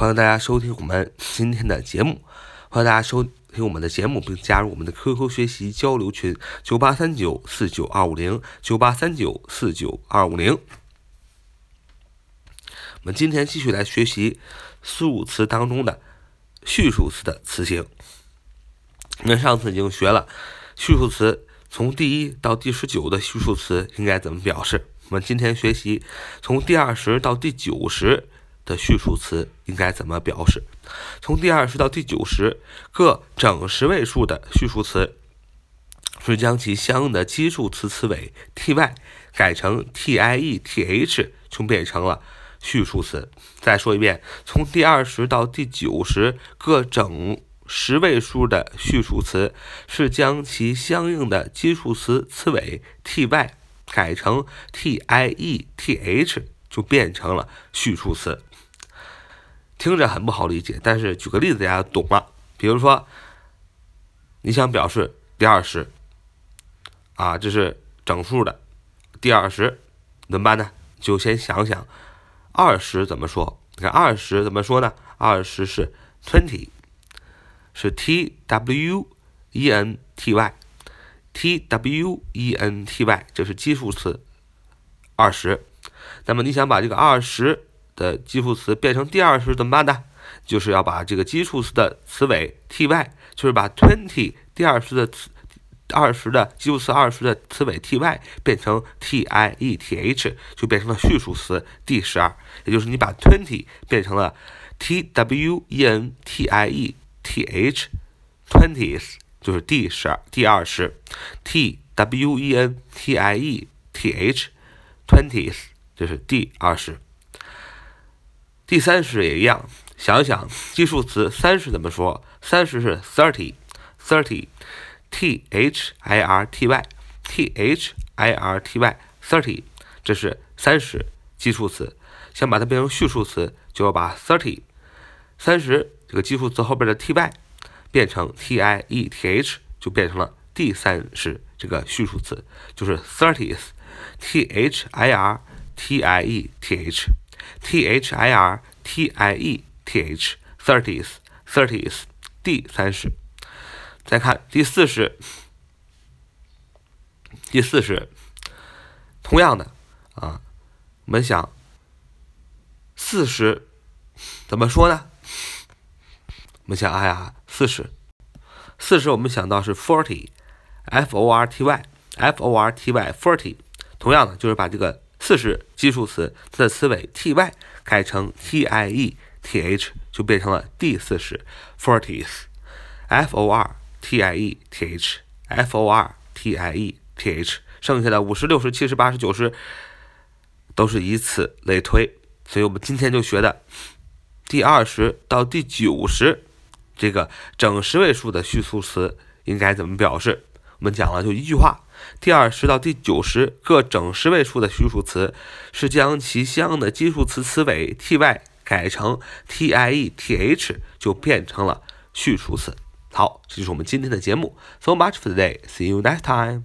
欢迎大家收听我们今天的节目，欢迎大家收听我们的节目，并加入我们的 QQ 学习交流群：九八三九四九二五零九八三九四九二五零。我们今天继续来学习数词当中的序数词的词形。那上次已经学了序数词从第一到第十九的序数词应该怎么表示。我们今天学习从第二十到第九十的序数词应该怎么表示。从第二十到第九十个整十位数的序数词是将其相应的基数词词尾 ty 改成 tie th 就变成了序数词。再说一遍，从第二十到第九十个整十位数的序数词是将其相应的基数词词尾 ty 改成 t i e t h 就变成了序数词，听着很不好理解，但是举个例子大家懂了。比如说，你想表示第二十，啊，这是整数的第二十，怎么办呢？就先想想二十怎么说。你看二十怎么说呢？二十是 twenty，是 t w e n t y。t w e n t y 这是基数词，二十。那么你想把这个二十的基数词变成第二十怎么办呢？就是要把这个基数词的词尾 t y，就是把 twenty 第二十的词二十的基数词二十的词尾 t y 变成 t i e t h，就变成了序数词第十二。也就是你把 twenty 变成了 t w e n t i e t h，twenties。就是第十二、第二十，t w e n t i e t h，twenties，这是第二十。第三十也一样，想一想基数词三十怎么说？三十是 thirty，thirty，t h i r t y，t h i r t y，thirty，这是三十基数词。想把它变成序数词，就要把 thirty，三十这个基数词后边的 t y。变成 t i e t h 就变成了第三十这个序数词，就是 thirtieth，t h i r t i e t h，t h i r t i e t h，thirtieth，thirtieth，第三十。再看第四十，第四十，同样的啊，我们想四十怎么说呢？我们想，哎呀。四十，四十，我们想到是 forty，f o r t y，f o r t y，forty。同样的，就是把这个四十基数词它的词尾 t y 改成 t i e t h，就变成了第四十 forties，f o r t i e t h，f o r t i e t h。剩下的五十、六十、七十、八十、九十，都是以此类推。所以我们今天就学的第二十到第九十。这个整十位数的序数词应该怎么表示？我们讲了，就一句话：第二十到第九十个整十位数的序数词是将其相应的基数词词尾 t y 改成 t i e t h，就变成了序数词。好，这就是我们今天的节目。So much for today. See you next time.